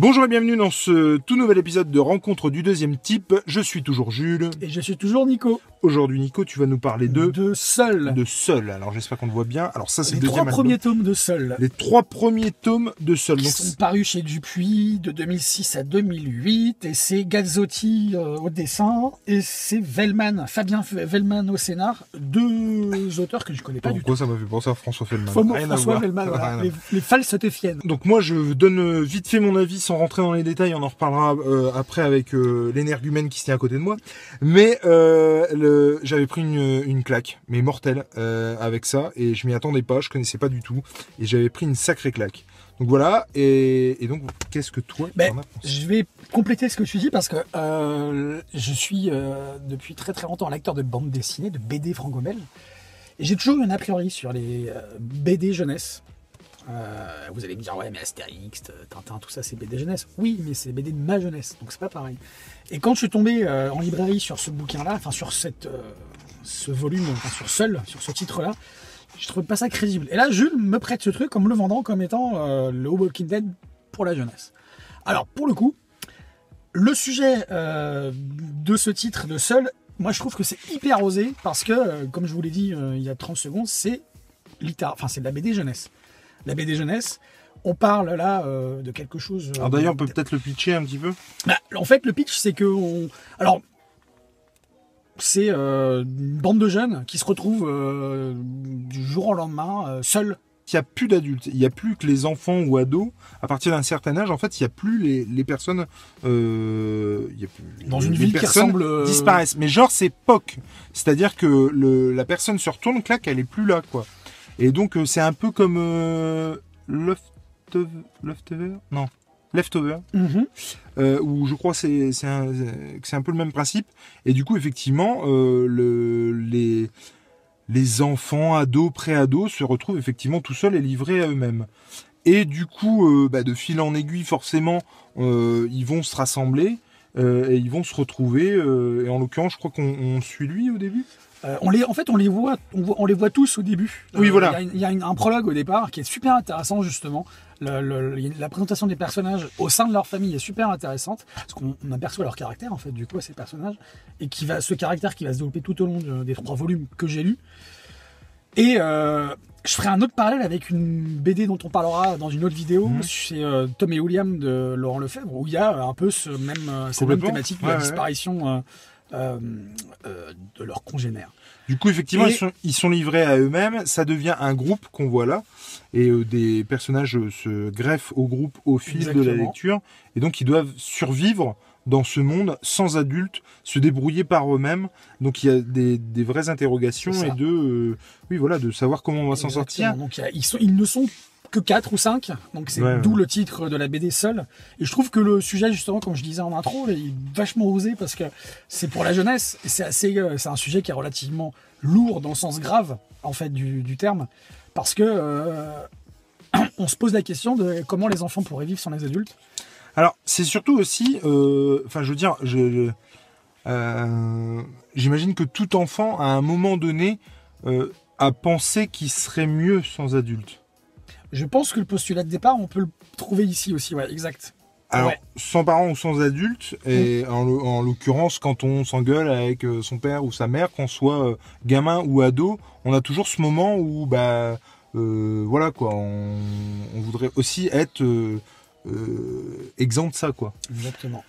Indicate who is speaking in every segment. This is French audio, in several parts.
Speaker 1: Bonjour et bienvenue dans ce tout nouvel épisode de Rencontre du deuxième type. Je suis toujours Jules.
Speaker 2: Et je suis toujours Nico.
Speaker 1: Aujourd'hui, Nico, tu vas nous parler de
Speaker 2: De Seul.
Speaker 1: de Seul. Alors j'espère qu'on le voit bien. Alors ça, c'est
Speaker 2: Les
Speaker 1: le
Speaker 2: trois
Speaker 1: deuxième
Speaker 2: premiers
Speaker 1: album.
Speaker 2: tomes de Seul.
Speaker 1: Les trois premiers tomes de Seul.
Speaker 2: Qui
Speaker 1: Donc,
Speaker 2: sont parus chez Dupuis de 2006 à 2008. Et c'est Gazzotti euh, au dessin. Et c'est Vellman, Fabien Vellman au scénar. Deux auteurs que je connais pas du tout.
Speaker 1: pourquoi ça m'a fait penser à François à
Speaker 2: François
Speaker 1: voir.
Speaker 2: Vellman, voilà. Les, les falsettéfiennes.
Speaker 1: Donc moi je donne euh, vite fait mon avis sans rentrer dans les détails, on en reparlera euh, après avec euh, l'énergumène qui se tient à côté de moi. Mais euh, le- j'avais pris une, une claque, mais mortelle, euh, avec ça, et je m'y attendais pas, je connaissais pas du tout, et j'avais pris une sacrée claque. Donc voilà, et, et donc qu'est-ce que toi
Speaker 2: Ben,
Speaker 1: t'en as pensé
Speaker 2: Je vais compléter ce que tu dis parce que euh, je suis euh, depuis très très longtemps un lecteur de bande dessinée, de BD franco-belge. Et j'ai toujours eu un a priori sur les BD jeunesse. Euh, vous allez me dire, ouais, mais Astérix, Tintin, tout ça, c'est BD jeunesse. Oui, mais c'est BD de ma jeunesse, donc c'est pas pareil. Et quand je suis tombé euh, en librairie sur ce bouquin-là, enfin sur cette, euh, ce volume, enfin sur Seul, sur ce titre-là, je trouvais pas ça crédible. Et là, Jules me prête ce truc en me le vendant comme étant euh, le Walking Dead pour la jeunesse. Alors, pour le coup, le sujet euh, de ce titre de Seul, moi je trouve que c'est hyper osé parce que, euh, comme je vous l'ai dit euh, il y a 30 secondes, c'est enfin c'est de la BD jeunesse. La BD jeunesse, on parle là euh, de quelque chose. euh,
Speaker 1: Alors d'ailleurs on peut peut-être le pitcher un petit peu
Speaker 2: bah, en fait, le pitch, c'est que on... alors c'est euh, une bande de jeunes qui se retrouvent euh, du jour au lendemain seuls.
Speaker 1: il n'y a plus d'adultes, il n'y a plus que les enfants ou ados. À partir d'un certain âge, en fait, il n'y a plus les, les personnes. euh, y a plus-
Speaker 2: Dans
Speaker 1: les-
Speaker 2: une
Speaker 1: les
Speaker 2: ville qui ressemble,
Speaker 1: disparaissent. Mais genre, c'est POC. C'est-à-dire que le, la personne se retourne, clac, elle est plus là, quoi. Et donc, euh, c'est un peu comme euh, Leftover. Leftover Non. Leftover. Euh, où je crois que c'est c'est un, peu le même principe. Et du coup, effectivement, euh, le, les, les enfants, ados, pré-ados se retrouvent effectivement tout seuls et livrés à eux-mêmes. Et du coup, euh, bah, de fil en aiguille, forcément, ils vont se rassembler et ils vont se retrouver. euh, et en l'occurrence, je crois qu'on on suit lui au début?
Speaker 2: Euh, on les, en fait, on les voit, on, voit- on les voit tous au début.
Speaker 1: Oui,
Speaker 2: Euh,
Speaker 1: voilà.
Speaker 2: Il y a, une- il y a une- un prologue au départ qui est super intéressant justement. Le- le- le- la présentation des personnages au sein de leur famille est super intéressante parce qu'on on aperçoit leur caractère en fait du coup à ces personnages et qui va ce caractère qui va se développer tout au long de- des trois volumes que j'ai lus. Et euh, je ferai un autre parallèle avec une BD dont on parlera dans une autre vidéo.
Speaker 1: Mhm.
Speaker 2: C'est euh, Tom et William de Laurent Lefebvre où il y a un peu ce même, euh, cette même thématique de
Speaker 1: Ouais,
Speaker 2: la disparition euh, euh, euh, de leurs congénères.
Speaker 1: Du coup, effectivement,
Speaker 2: Et-
Speaker 1: ils, sont, ils sont livrés à eux-mêmes. Ça devient un groupe qu'on voit là. Et euh, des personnages euh, se greffent au groupe au fil de la lecture. Et donc, ils doivent survivre dans ce monde sans adultes, se débrouiller par eux-mêmes. Donc, il y a des, des vraies interrogations et de, euh, oui, voilà, de savoir comment on va s'en sortir.
Speaker 2: Donc ils, sont, ils ne sont que 4 ou 5, donc c'est
Speaker 1: Ouais,
Speaker 2: d'où
Speaker 1: ouais.
Speaker 2: le titre de la BD seul. Et je trouve que le sujet, justement, comme je disais en intro, il est vachement osé parce que c'est pour la jeunesse et c'est assez, euh, c'est un sujet qui est relativement lourd dans le sens grave, en fait, du, du terme, parce que euh, on se pose la question de comment les enfants pourraient vivre sans les adultes.
Speaker 1: Alors, c'est surtout aussi, euh, enfin, je veux dire, je, euh, j'imagine que tout enfant, à un moment donné, euh, a pensé qu'il serait mieux sans adultes.
Speaker 2: Je pense que le postulat de départ, on peut le trouver ici aussi, ouais, exact.
Speaker 1: Alors,
Speaker 2: Ouais.
Speaker 1: sans parents ou sans adultes, et en, l'o- en l'occurrence, quand on s'engueule avec son père ou sa mère, qu'on soit euh, gamin ou ado, on a toujours ce moment où, bah, euh, voilà quoi, on, on voudrait aussi être euh, exempt de ça, quoi.
Speaker 2: Exactement.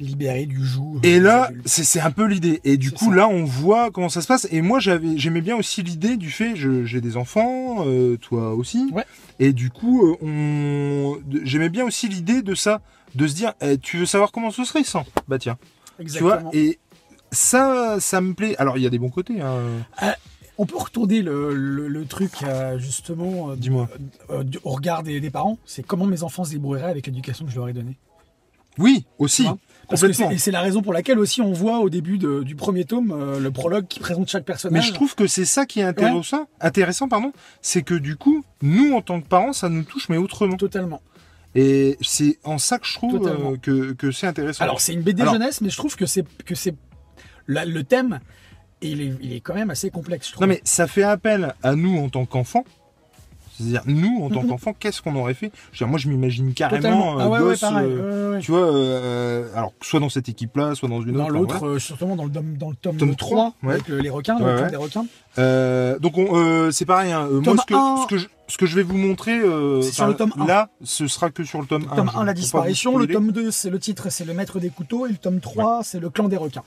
Speaker 2: Libéré du joug. euh,
Speaker 1: Et là, c'est c'est un peu l'idée. Et du coup,
Speaker 2: ça.
Speaker 1: là, on voit comment ça se passe. Et moi, j'avais, j'aimais bien aussi l'idée du fait, j'ai des enfants, euh, toi aussi.
Speaker 2: Ouais.
Speaker 1: Et du coup, euh, on, j'aimais bien aussi l'idée de ça, de se dire, eh, tu veux savoir comment ce serait sans? Bah tiens, tu vois. Et ça, ça me plaît. Alors, il y a des bons côtés. Hein.
Speaker 2: On peut retourner le, le- le truc euh, justement euh,
Speaker 1: Dis-moi.
Speaker 2: euh, du- au regard des, des parents. C'est comment mes enfants se débrouilleraient avec l'éducation que je leur ai donnée.
Speaker 1: Oui, aussi.
Speaker 2: Parce que
Speaker 1: Complètement.
Speaker 2: c'est et c'est la raison pour laquelle aussi on voit au début de- du premier tome euh, le prologue qui présente chaque
Speaker 1: Mais
Speaker 2: personnage.
Speaker 1: je trouve que c'est ça qui est intéressant, intéressant pardon, c'est que du coup, nous en tant que parents, ça nous touche mais autrement.
Speaker 2: totalement.
Speaker 1: Et c'est en ça que je trouve
Speaker 2: Totalement.
Speaker 1: euh, que, que c'est intéressant.
Speaker 2: Alors c'est une BD
Speaker 1: Alors-
Speaker 2: jeunesse, mais je trouve que c'est que c'est la- le thème il est, il est quand même assez complexe. Je trouve.
Speaker 1: Non mais ça fait appel à nous en tant qu'enfants C'est-à-dire, nous, en tant
Speaker 2: Mhm.
Speaker 1: qu'enfants, qu'est-ce qu'on aurait fait? Je veux dire, Moi, je m'imagine carrément
Speaker 2: Ah
Speaker 1: euh,
Speaker 2: ouais,
Speaker 1: gosse,
Speaker 2: pareil.
Speaker 1: euh,
Speaker 2: ouais, ouais.
Speaker 1: tu vois, euh, alors soit dans cette équipe-là, soit dans une
Speaker 2: Dans
Speaker 1: autre.
Speaker 2: l'autre,
Speaker 1: enfin, voilà.
Speaker 2: euh, surtout dans le, tome- dans le tome,
Speaker 1: Tome
Speaker 2: 3,
Speaker 1: trois, ouais.
Speaker 2: avec le- les requins, le tome des requins.
Speaker 1: Euh, donc on, euh, c'est pareil. Hein, euh, moi,
Speaker 2: Tome
Speaker 1: ce que, ce que je, ce que je vais vous montrer, euh,
Speaker 2: sur le tome un.
Speaker 1: là, ce sera que sur le tome 1.
Speaker 2: Tome
Speaker 1: je-
Speaker 2: 1, la disparition. Le tome 2, c'est le titre, c'est le maître des couteaux. Et le tome 3, c'est le clan des requins.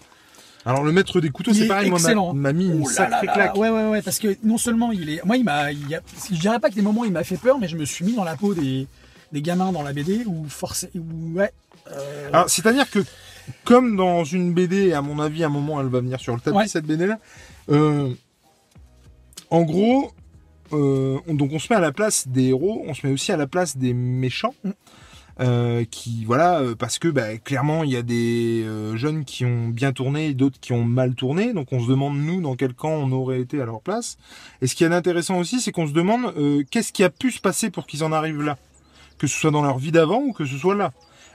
Speaker 1: Alors le maître des couteaux, c'est
Speaker 2: est
Speaker 1: pareil. Moi, m'a-
Speaker 2: excellent.
Speaker 1: m'a mis une
Speaker 2: là
Speaker 1: sacrée
Speaker 2: là là.
Speaker 1: claque.
Speaker 2: Ouais, ouais, ouais, parce que non seulement il est. Moi, il m'a. Je dirais pas que des moments il m'a fait peur, mais je me suis mis dans la peau des, des gamins dans la BD où forcé. Ouais. euh,
Speaker 1: Alors, c'est-à-dire que, comme dans une BD, à mon avis, à un moment, elle va venir sur le tapis,
Speaker 2: Ouais.
Speaker 1: cette BD-là. euh, en gros, euh, on- donc on se met à la place des héros, on se met aussi à la place des méchants.
Speaker 2: Mm.
Speaker 1: Euh, qui voilà euh, parce que bah, clairement il y a des euh, jeunes qui ont bien tourné et d'autres qui ont mal tourné. Donc on se demande nous dans quel camp on aurait été à leur place. Et ce qui est intéressant aussi c'est qu'on se demande euh, qu'est-ce qui a pu se passer pour qu'ils en arrivent là? Que ce soit dans leur vie d'avant ou que ce soit là.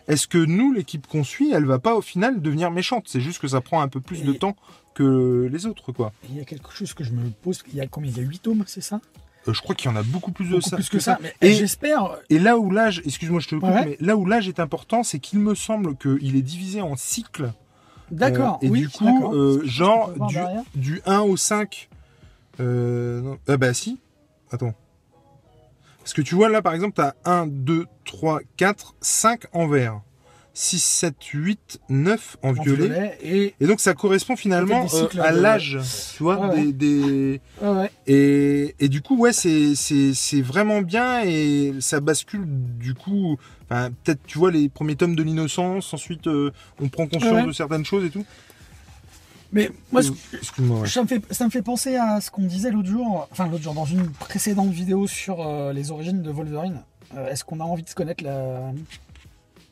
Speaker 1: Est-ce que nous, l'équipe qu'on suit, elle va pas au final devenir méchante? C'est juste que ça prend un peu plus de temps que les autres, quoi.
Speaker 2: Il y a quelque chose que je me pose. Il y a combien? Il y a 8 tomes, c'est ça?
Speaker 1: Je crois qu'il y en a beaucoup plus de
Speaker 2: Beaucoup
Speaker 1: ça.
Speaker 2: plus que ça. Mais
Speaker 1: Et-
Speaker 2: j'espère.
Speaker 1: Et là où l'âge, excuse-moi, je te le coupe,
Speaker 2: Ouais,
Speaker 1: mais là où l'âge est important, c'est qu'il me semble qu'il est divisé en cycles.
Speaker 2: D'accord.
Speaker 1: Euh, et
Speaker 2: oui,
Speaker 1: du coup, euh, genre du,
Speaker 2: derrière.
Speaker 1: du 1 au 5. Euh, non. Ah bah si. Attends. Parce que tu vois là, par exemple, t'as 1, 2, 3, 4, 5 en vert. 6, 7, 8, 9 en,
Speaker 2: En
Speaker 1: violet.
Speaker 2: violet et.
Speaker 1: Et donc ça correspond finalement euh, à
Speaker 2: de-
Speaker 1: l'âge, tu vois,
Speaker 2: Ouais, ouais.
Speaker 1: des, des-
Speaker 2: Ouais, ouais.
Speaker 1: et, et du coup ouais c'est vraiment bien et ça bascule du coup, enfin peut-être tu vois les premiers tomes de l'innocence, ensuite euh, on prend conscience de certaines choses et tout.
Speaker 2: Mais moi,
Speaker 1: Euh.
Speaker 2: Ça me, fait, ça me fait penser à ce qu'on disait l'autre jour, enfin l'autre jour, dans une précédente vidéo sur euh, les origines de Wolverine. Est-ce qu'on a envie de se connaître la,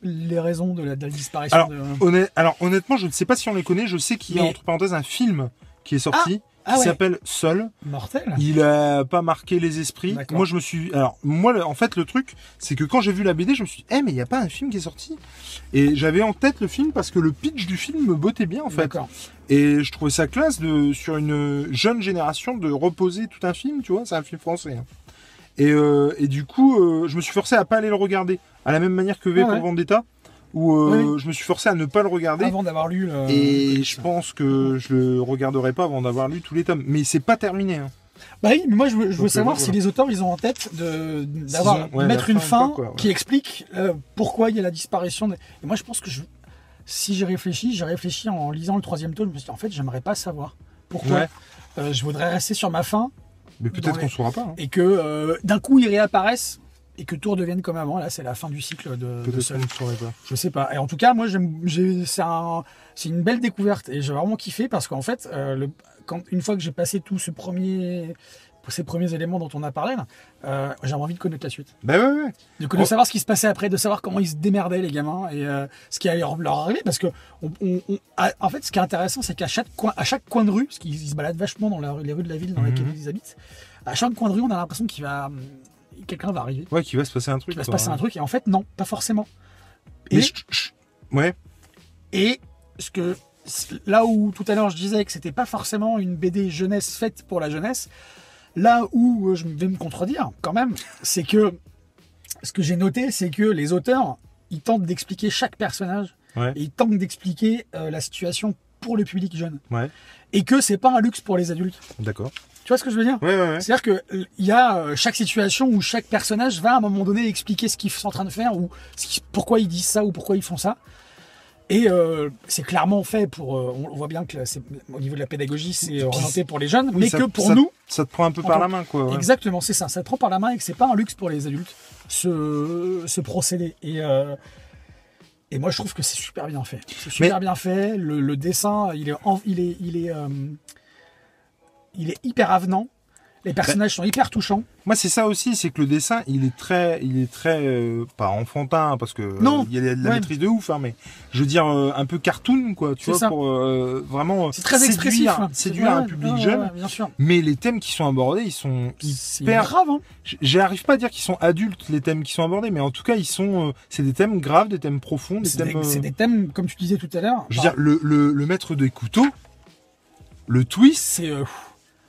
Speaker 2: les raisons de la, de la disparition
Speaker 1: Alors,
Speaker 2: de...
Speaker 1: Alors honnêtement, je ne sais pas si on les connaît. Je sais qu'il y a
Speaker 2: Mais-
Speaker 1: entre parenthèses un film qui est sorti
Speaker 2: ah
Speaker 1: qui
Speaker 2: ouais.
Speaker 1: s'appelle Seul.
Speaker 2: Mortel
Speaker 1: Il a pas marqué les esprits. Moi, je me suis. Alors, moi, en fait, le truc, c'est que quand j'ai vu la BD, je me suis dit, eh, mais il n'y a pas un film qui est sorti. Et j'avais en tête le film parce que le pitch du film me bottait bien, en fait. Et je trouvais ça classe de, sur une jeune génération de reposer tout un film, tu vois. C'est un film français. hein. Et, euh, et du coup, euh, je me suis forcé à pas aller le regarder. À la même manière que V
Speaker 2: Ah
Speaker 1: pour. Vendetta, où euh, je me suis forcé à ne pas le regarder.
Speaker 2: Avant d'avoir lu le...
Speaker 1: Et je pense que je le regarderai pas avant d'avoir lu tous les tomes. Mais c'est pas terminé. Hein.
Speaker 2: Bah oui, mais moi je veux, je veux
Speaker 1: Donc,
Speaker 2: savoir
Speaker 1: euh,
Speaker 2: si
Speaker 1: voilà.
Speaker 2: les auteurs ils ont en tête de d'avoir
Speaker 1: ont- ouais,
Speaker 2: mettre
Speaker 1: la
Speaker 2: une
Speaker 1: fin,
Speaker 2: fin
Speaker 1: quoi, ouais.
Speaker 2: qui explique euh, pourquoi il y a la disparition. Et moi je pense que je, si j'ai réfléchi, j'ai réfléchi en lisant le troisième tome, je me suis dit en fait j'aimerais pas savoir pourquoi.
Speaker 1: Ouais.
Speaker 2: Euh, je voudrais rester sur ma fin
Speaker 1: Mais peut-être qu'on saura pas. hein.
Speaker 2: et que euh, d'un coup ils réapparaissent et que tout redevienne comme avant. Là c'est la fin du cycle de, de Seul.
Speaker 1: ne pas.
Speaker 2: Je sais pas. Et en tout cas, moi, c'est un, c'est une belle découverte et j'ai vraiment kiffé parce qu'en fait, euh, le, quand, une fois que j'ai passé tout ce premier, ces premiers éléments dont on a parlé, euh, j'avais envie de connaître la suite,
Speaker 1: Bah ouais, ouais.
Speaker 2: de, de savoir ce qui se passait après, de savoir comment ils se démerdaient les gamins et euh, ce qui allait leur, arriver parce que, on, on- en fait, ce qui est intéressant, c'est qu'à chaque coin, à chaque coin de rue, parce qu'ils ils se baladent vachement dans la les rues de la ville dans
Speaker 1: Mhm.
Speaker 2: laquelle ils habitent, à chaque coin de rue, on a l'impression qu'il va, quelqu'un va arriver,
Speaker 1: Ouais, qu'il va se passer un truc.
Speaker 2: qu'il va se passer
Speaker 1: ouais.
Speaker 2: un truc et en fait, non, pas forcément.
Speaker 1: Mais
Speaker 2: Et-
Speaker 1: je- je- Ouais.
Speaker 2: Et ce que là où tout à l'heure je disais que c'était pas forcément une BD jeunesse faite pour la jeunesse, là où euh, je vais me contredire quand même, c'est que ce que j'ai noté, c'est que les auteurs ils tentent d'expliquer chaque personnage
Speaker 1: Ouais.
Speaker 2: et ils tentent d'expliquer euh, la situation pour le public jeune
Speaker 1: Ouais.
Speaker 2: et que c'est pas un luxe pour les adultes.
Speaker 1: D'accord.
Speaker 2: Tu vois ce que je veux dire?
Speaker 1: Ouais, ouais, ouais.
Speaker 2: c'est-à-dire que euh, il y a euh, chaque situation où chaque personnage va à un moment donné expliquer ce qu'ils sont en train de faire ou ce qui- pourquoi ils disent ça ou pourquoi ils font ça. Et euh, c'est clairement fait pour. euh, on voit bien que là, au niveau de la pédagogie, c'est euh, orienté pour les jeunes,
Speaker 1: Oui,
Speaker 2: mais
Speaker 1: ça-
Speaker 2: que pour
Speaker 1: ça-
Speaker 2: nous,
Speaker 1: Ça te prend un peu par la main, quoi. ouais.
Speaker 2: exactement, c'est ça. Ça te prend par la main et que c'est pas un luxe pour les adultes ce, ce procédé. Et euh, et moi, je trouve que c'est super bien fait. C'est super bien fait. Le, le dessin, il est, il est, il est, il est hyper avenant. Les personnages sont hyper touchants.
Speaker 1: Moi, c'est ça aussi, c'est que le dessin, il est très, il est très, euh, pas enfantin, parce que euh,
Speaker 2: Non.
Speaker 1: il y a de la
Speaker 2: Ouais.
Speaker 1: maîtrise de ouf, hein, mais je veux dire euh, un peu cartoon, quoi, tu vois,
Speaker 2: ça.
Speaker 1: pour vraiment
Speaker 2: C'est très
Speaker 1: séduire,
Speaker 2: expressif. hein.
Speaker 1: séduire
Speaker 2: Ouais,
Speaker 1: un public
Speaker 2: ouais,
Speaker 1: jeune.
Speaker 2: bien sûr.
Speaker 1: Mais les thèmes qui sont abordés, ils sont hyper.
Speaker 2: grave. Hein.
Speaker 1: J- J'arrive pas à dire qu'ils sont adultes les thèmes qui sont abordés, mais en tout cas, ils sont, c'est des thèmes graves, des thèmes profonds, des
Speaker 2: C'est
Speaker 1: thèmes.
Speaker 2: des, c'est des thèmes, comme tu disais tout à l'heure.
Speaker 1: Je veux
Speaker 2: bah,
Speaker 1: dire, le, le, le maître des couteaux, le twist,
Speaker 2: c'est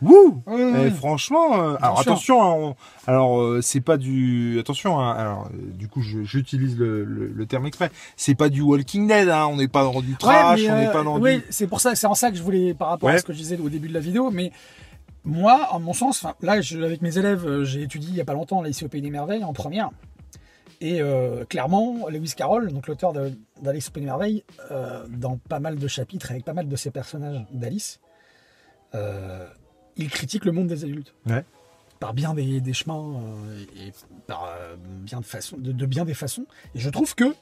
Speaker 1: Wouh Eh. Franchement, euh, alors
Speaker 2: Attention.
Speaker 1: hein, on- alors euh, c'est pas du, attention, hein, alors euh, du coup j'utilise le, le, le terme exprès, c'est pas du Walking Dead, hein, on n'est pas dans du trash,
Speaker 2: Ouais,
Speaker 1: on n'est pas dans du,
Speaker 2: c'est pour ça, c'est en ça que je voulais, par rapport
Speaker 1: Ouais.
Speaker 2: à ce que je disais au début de la vidéo, mais moi, en mon sens, là, je- avec mes élèves, j'ai étudié il y a pas longtemps là ici au Pays des Merveilles en première, et clairement, Lewis Carroll, donc l'auteur d'Alice au Pays des Merveilles, dans pas mal de chapitres avec pas mal de ses personnages d'Alice, euh, il critique le monde des adultes.
Speaker 1: Ouais.
Speaker 2: Par bien des, des chemins euh, et, par euh, bien de, façon, de, de bien des façons. Et je trouve que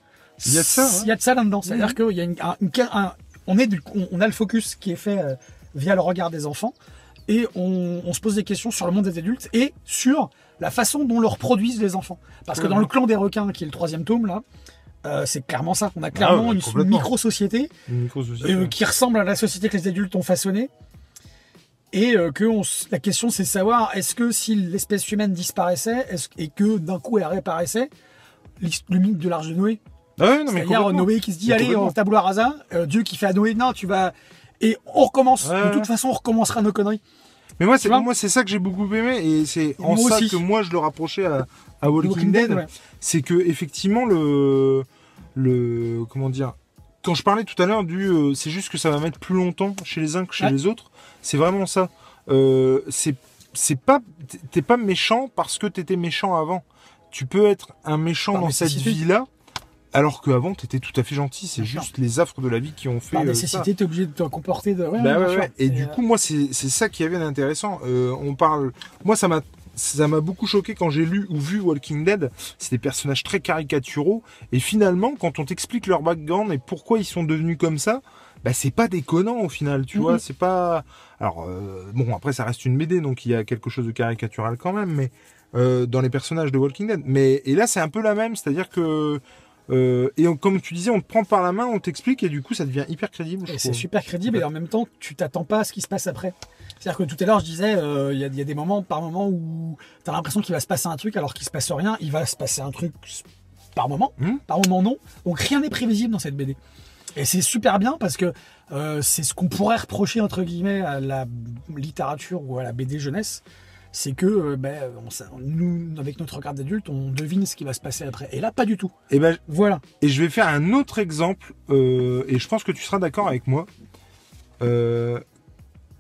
Speaker 1: Il y a de ça, hein.
Speaker 2: Il y a de ça là-dedans. C'est-à-dire qu'il y a une, un- une- un- on est du- on, on a le focus qui est fait euh, via le regard des enfants et on, on se pose des questions sur le monde des adultes et sur la façon dont le reproduisent les enfants. Parce que dans
Speaker 1: Mhm.
Speaker 2: le clan des requins, qui est le troisième tome là, euh, c'est clairement ça. On a clairement
Speaker 1: Ah ouais,
Speaker 2: une micro-société euh, qui ressemble à la société que les adultes ont façonnée. Et euh, que on s- la question c'est de savoir est-ce que si l'espèce humaine disparaissait est-ce- et que d'un coup elle réapparaissait, le mythe de l'arche de Noé?
Speaker 1: Ah ouais, non, mais
Speaker 2: C'est-à-dire. Noé qui se dit
Speaker 1: Mais
Speaker 2: allez on tabula rasa, euh, Dieu qui fait à Noé non tu vas et on recommence.
Speaker 1: Ouais,
Speaker 2: de toute façon on recommencera nos conneries.
Speaker 1: Mais moi, c'est
Speaker 2: vois
Speaker 1: moi, c'est ça que j'ai beaucoup aimé et c'est en ça
Speaker 2: aussi.
Speaker 1: que moi je le rapprochais à, à Walking,
Speaker 2: Walking
Speaker 1: Dead.
Speaker 2: Dead, ouais.
Speaker 1: C'est que effectivement le le comment dire quand je parlais tout à l'heure du euh, c'est juste que ça va mettre plus longtemps chez les uns que chez
Speaker 2: Ouais.
Speaker 1: les autres, c'est vraiment ça. Euh, c'est c'est pas t'es pas méchant parce que t'étais méchant avant. Tu peux être un méchant dans cette
Speaker 2: nécessité.
Speaker 1: vie-là. Alors qu'avant, t'étais tout à fait gentil. C'est juste les affres de la vie qui ont fait
Speaker 2: Par
Speaker 1: euh,
Speaker 2: nécessité t'es obligé de te comporter de. Ouais,
Speaker 1: Bah ouais, ouais. Et du
Speaker 2: euh,
Speaker 1: coup, moi, c'est c'est ça qui avait d'intéressant. Euh, on parle. Moi, ça m'a ça m'a beaucoup choqué quand j'ai lu ou vu Walking Dead. C'est des personnages très caricaturaux. Et finalement, quand on t'explique leur background et pourquoi ils sont devenus comme ça, bah c'est pas déconnant au final, tu vois. C'est pas. Alors euh, bon, après ça reste une BD, donc il y a quelque chose de caricatural quand même, mais euh, dans les personnages de Walking Dead. Mais et là, c'est un peu la même, c'est-à-dire que euh, et on- comme tu disais, on te prend par la main, on t'explique et du coup, ça devient hyper crédible.
Speaker 2: Et c'est super crédible et en même temps tu t'attends pas à ce qui se passe après. C'est-à-dire que tout à l'heure je disais euh, il y, a, il y a des moments par moment où t'as l'impression qu'il va se passer un truc alors qu'il se passe rien. Il va se passer un truc par moment,
Speaker 1: Mhm.
Speaker 2: par moment non. Donc rien n'est prévisible dans cette BD. Et c'est super bien parce que euh, c'est ce qu'on pourrait reprocher entre guillemets à la littérature ou à la BD jeunesse, c'est que euh, ben, on s'a- nous avec notre regard d'adulte on devine ce qui va se passer après. Et là pas du tout.
Speaker 1: Et ben,
Speaker 2: Voilà.
Speaker 1: Et je vais faire un autre exemple, euh, et je pense que tu seras d'accord avec moi. Euh,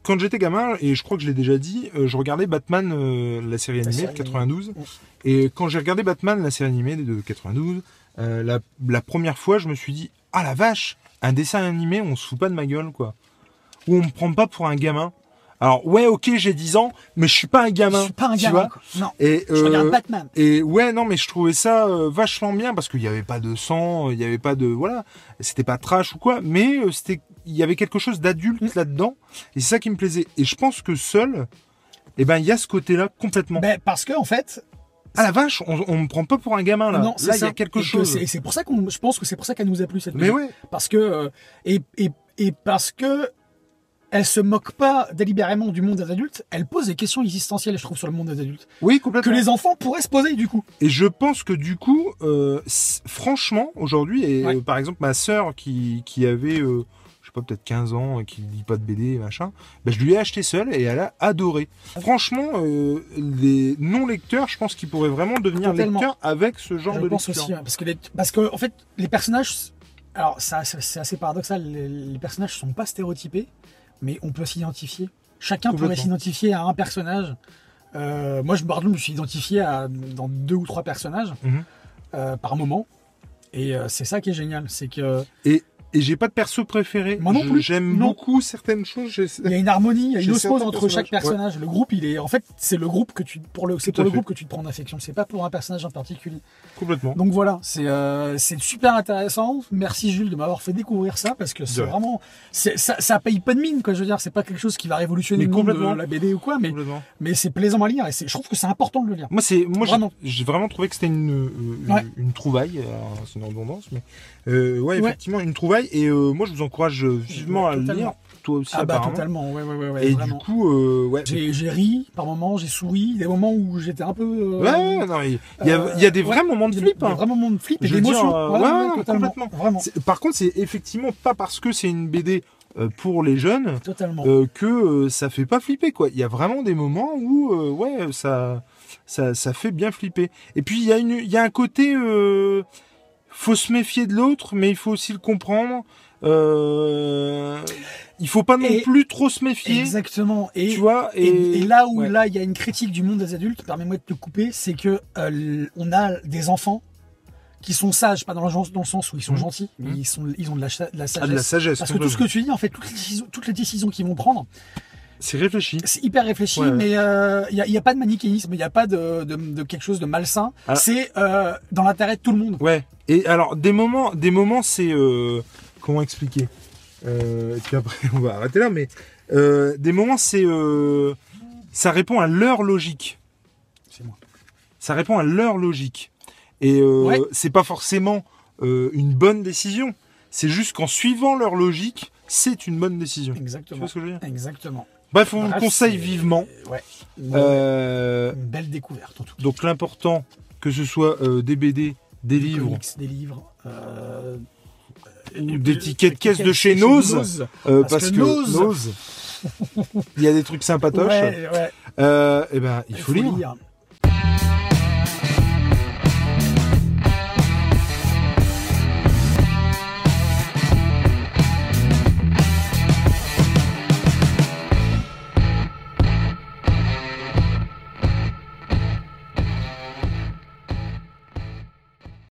Speaker 1: quand j'étais gamin, et je crois que je l'ai déjà dit, je regardais Batman, euh, la série animée de
Speaker 2: série
Speaker 1: 92.
Speaker 2: animée.
Speaker 1: Et quand j'ai regardé Batman, la série animée de 92, euh, la, la première fois, je me suis dit, ah la vache, un dessin animé, on se fout pas de ma gueule, quoi. Ou on me prend pas pour un gamin. Alors, ouais, ok, j'ai 10 ans, mais je suis pas un gamin.
Speaker 2: Je suis pas un
Speaker 1: tu
Speaker 2: gamin.
Speaker 1: vois.
Speaker 2: quoi. Non.
Speaker 1: Et,
Speaker 2: Je regarde
Speaker 1: euh,
Speaker 2: Batman.
Speaker 1: et ouais, non, mais je trouvais ça euh, vachement bien parce qu'il n'y avait pas de sang, il n'y avait pas de voilà, c'était pas trash ou quoi, mais euh, c'était, il y avait quelque chose d'adulte
Speaker 2: Mm.
Speaker 1: là-dedans et c'est ça qui me plaisait. Et je pense que seul, eh ben, il y a ce côté-là complètement.
Speaker 2: Ben, parce que en fait,
Speaker 1: ah la vache, on, on me prend pas pour un gamin là.
Speaker 2: non,
Speaker 1: là, il y a quelque
Speaker 2: Et que
Speaker 1: chose.
Speaker 2: c'est- C'est pour ça qu'on, je pense que c'est pour ça qu'elle nous a plu cette
Speaker 1: Mais
Speaker 2: BD.
Speaker 1: ouais,
Speaker 2: Parce que euh, et, et, et parce que elle se moque pas délibérément du monde des adultes. Elle pose des questions existentielles, je trouve, sur le monde des adultes
Speaker 1: oui,
Speaker 2: que
Speaker 1: complètement.
Speaker 2: les enfants pourraient se poser du coup.
Speaker 1: Et je pense que du coup, euh, franchement, aujourd'hui, et
Speaker 2: Ouais.
Speaker 1: euh, par exemple ma sœur qui, qui avait, euh, je sais pas, peut-être 15 ans, et qui lit pas de BD, machin, ben, je lui ai acheté seule et elle a adoré. Franchement, euh, les non-lecteurs, je pense qu'ils pourraient vraiment devenir
Speaker 2: Totalement.
Speaker 1: lecteurs avec ce genre
Speaker 2: je
Speaker 1: de
Speaker 2: pense
Speaker 1: lecture.
Speaker 2: aussi, ouais, parce que les, parce que en fait, les personnages, alors c'est assez paradoxal. Les, les personnages sont pas stéréotypés, mais on peut s'identifier. Chacun pourrait s'identifier à un personnage. Euh, moi, je, par exemple, je me suis identifié à, dans deux ou trois personnages
Speaker 1: Mhm.
Speaker 2: euh, par moment. Et euh, c'est ça qui est génial, c'est que
Speaker 1: Et j'ai pas de perso préféré.
Speaker 2: Moi non plus.
Speaker 1: J'aime beaucoup certaines choses.
Speaker 2: il y a une harmonie, il y a une osmose entre chaque personnage. Le groupe, il est, en fait, c'est le groupe que tu, pour le, c'est pour le
Speaker 1: fait.
Speaker 2: groupe que tu te prends en affection. C'est pas pour un personnage en particulier.
Speaker 1: Complètement.
Speaker 2: Donc voilà, c'est euh, c'est super intéressant. Merci Jules de m'avoir fait découvrir ça parce que c'est vraiment c'est- ça, ça paye pas de mine quoi. Je veux dire, c'est pas quelque chose qui va révolutionner
Speaker 1: Mais
Speaker 2: de
Speaker 1: complètement.
Speaker 2: la BD ou quoi, mais mais c'est plaisant à lire et c'est- je trouve que c'est important de le lire.
Speaker 1: Moi, c'est moi j'ai-
Speaker 2: Vraiment.
Speaker 1: j'ai vraiment trouvé que c'était une, euh, une,
Speaker 2: Ouais.
Speaker 1: une trouvaille. C'est une redondance, mais euh, ouais,
Speaker 2: Ouais.
Speaker 1: effectivement, une trouvaille. Et euh, moi, je vous encourage euh, vivement à le lire. Toi aussi,
Speaker 2: Ah bah totalement, ouais ouais ouais,
Speaker 1: Et
Speaker 2: vraiment.
Speaker 1: du coup, euh, ouais.
Speaker 2: J'ai ri par moments, j'ai souri, des moments où j'étais un peu euh,
Speaker 1: Ouais, non, il y, a, il y a des vrais moments de flip.
Speaker 2: des
Speaker 1: hein.
Speaker 2: vrais moments de flip et d'émotion. Ouais,
Speaker 1: complètement.
Speaker 2: Vraiment.
Speaker 1: Par contre, c'est effectivement pas parce que c'est une BD pour les jeunes
Speaker 2: Totalement.
Speaker 1: que ça fait pas flipper quoi. Il y a vraiment des moments où ouais ça, ça ça fait bien flipper. Et puis il y a une y a un côté euh, faut se méfier de l'autre, mais il faut aussi le comprendre. Euh, il faut pas non
Speaker 2: Et-
Speaker 1: plus trop se méfier.
Speaker 2: Exactement. Et,
Speaker 1: Tu vois
Speaker 2: et,
Speaker 1: et,
Speaker 2: et là où
Speaker 1: ouais.
Speaker 2: là il y a une critique du monde des adultes, permets-moi de te couper, c'est que euh, on a des enfants qui sont sages, pas dans le, dans le sens où ils sont
Speaker 1: Mhm.
Speaker 2: gentils, mais
Speaker 1: Mhm.
Speaker 2: ils sont ils ont de la, de la
Speaker 1: Ah,
Speaker 2: sagesse.
Speaker 1: de la sagesse.
Speaker 2: Parce que tout ce que tu dis, en fait, toutes les décisions, toutes les décisions qu'ils vont prendre,
Speaker 1: c'est réfléchi.
Speaker 2: c'est hyper réfléchi,
Speaker 1: Ouais, ouais.
Speaker 2: mais euh, il n'y a, y a pas de manichéisme, il n'y a pas de, de, de quelque chose de malsain.
Speaker 1: Ah.
Speaker 2: C'est euh, dans l'intérêt de tout le monde.
Speaker 1: Ouais. Et alors des moments, des moments, c'est euh, comment expliquer? Euh, Et puis après, on va arrêter là. Mais euh, des moments, c'est euh, ça répond à leur logique.
Speaker 2: C'est moi.
Speaker 1: Ça répond à leur logique. Et euh,
Speaker 2: Ouais.
Speaker 1: c'est pas forcément euh, une bonne décision. C'est juste qu'en suivant leur logique, c'est une bonne décision. Tu
Speaker 2: Exactement.
Speaker 1: vois ce que je veux dire?
Speaker 2: Exactement.
Speaker 1: Bref, on vous le
Speaker 2: Bref,
Speaker 1: conseille
Speaker 2: c'est-
Speaker 1: vivement.
Speaker 2: Ouais. Une,
Speaker 1: Euh,
Speaker 2: une belle découverte en tout cas.
Speaker 1: donc l'important, que ce soit euh, des BD, des
Speaker 2: Des
Speaker 1: livres,
Speaker 2: comics, des livres. Euh,
Speaker 1: ou des tickets de caisse de chez Nose, euh,
Speaker 2: Parce
Speaker 1: parce,
Speaker 2: que
Speaker 1: que,
Speaker 2: Nose-
Speaker 1: Nose, il y a des trucs sympatoches.
Speaker 2: Ouais, ouais.
Speaker 1: Euh, eh ben, il faut lire.
Speaker 2: lire.